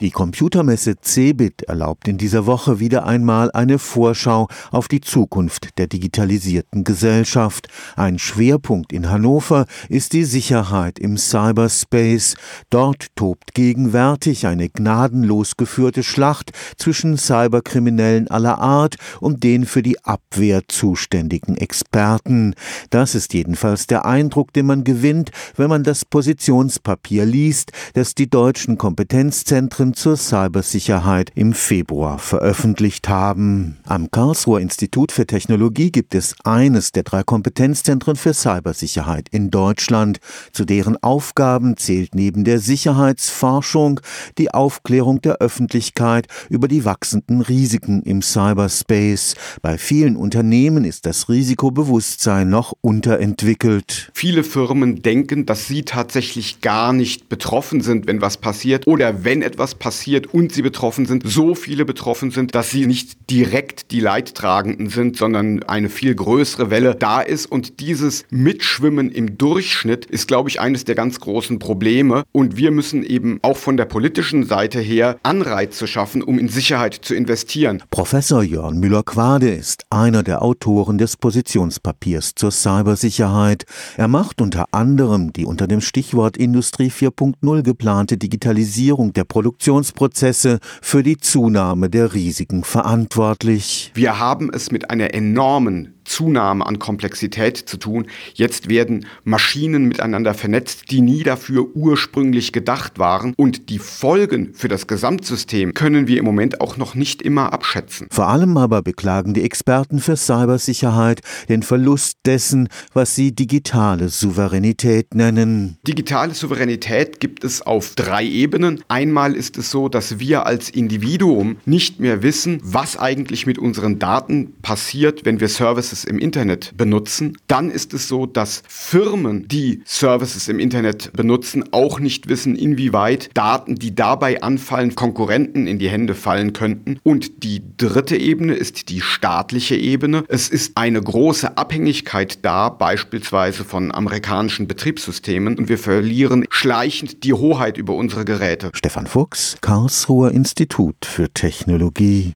Die Computermesse CeBIT erlaubt in dieser Woche wieder einmal eine Vorschau auf die Zukunft der digitalisierten Gesellschaft. Ein Schwerpunkt in Hannover ist die Sicherheit im Cyberspace. Dort tobt gegenwärtig eine gnadenlos geführte Schlacht zwischen Cyberkriminellen aller Art und den für die Abwehr zuständigen Experten. Das ist jedenfalls der Eindruck, den man gewinnt, wenn man das Positionspapier liest, das die deutschen Kompetenzzentren Empfehlungen zur Cybersicherheit im Februar veröffentlicht haben. Am Karlsruher Institut für Technologie gibt es eines der drei Kompetenzzentren für Cybersicherheit in Deutschland. Zu deren Aufgaben zählt neben der Sicherheitsforschung die Aufklärung der Öffentlichkeit über die wachsenden Risiken im Cyberspace. Bei vielen Unternehmen ist das Risikobewusstsein noch unterentwickelt. Viele Firmen denken, dass sie tatsächlich gar nicht betroffen sind, wenn was passiert oder wenn etwas passiert und sie betroffen sind, so viele betroffen sind, dass sie nicht direkt die Leidtragenden sind, sondern eine viel größere Welle da ist. Und dieses Mitschwimmen im Durchschnitt ist, glaube ich, eines der ganz großen Probleme. Und wir müssen eben auch von der politischen Seite her Anreize schaffen, um in Sicherheit zu investieren. Professor Jörn Müller-Quade ist einer der Autoren des Positionspapiers zur Cybersicherheit. Er macht unter anderem die unter dem Stichwort Industrie 4.0 geplante Digitalisierung der Produktion Produktionsprozesse für die Zunahme der Risiken verantwortlich. Wir haben es mit einer enormen Zunahme an Komplexität zu tun. Jetzt werden Maschinen miteinander vernetzt, die nie dafür ursprünglich gedacht waren. Und die Folgen für das Gesamtsystem können wir im Moment auch noch nicht immer abschätzen. Vor allem aber beklagen die Experten für Cybersicherheit den Verlust dessen, was sie digitale Souveränität nennen. Digitale Souveränität gibt es auf drei Ebenen. Einmal ist es so, dass wir als Individuum nicht mehr wissen, was eigentlich mit unseren Daten passiert, wenn wir Services Services im Internet benutzen, dann ist es so, dass Firmen, die Services im Internet benutzen, auch nicht wissen, inwieweit Daten, die dabei anfallen, Konkurrenten in die Hände fallen könnten. Und die dritte Ebene ist die staatliche Ebene. Es ist eine große Abhängigkeit da, beispielsweise von amerikanischen Betriebssystemen, und wir verlieren schleichend die Hoheit über unsere Geräte. Stefan Fuchs, Karlsruher Institut für Technologie.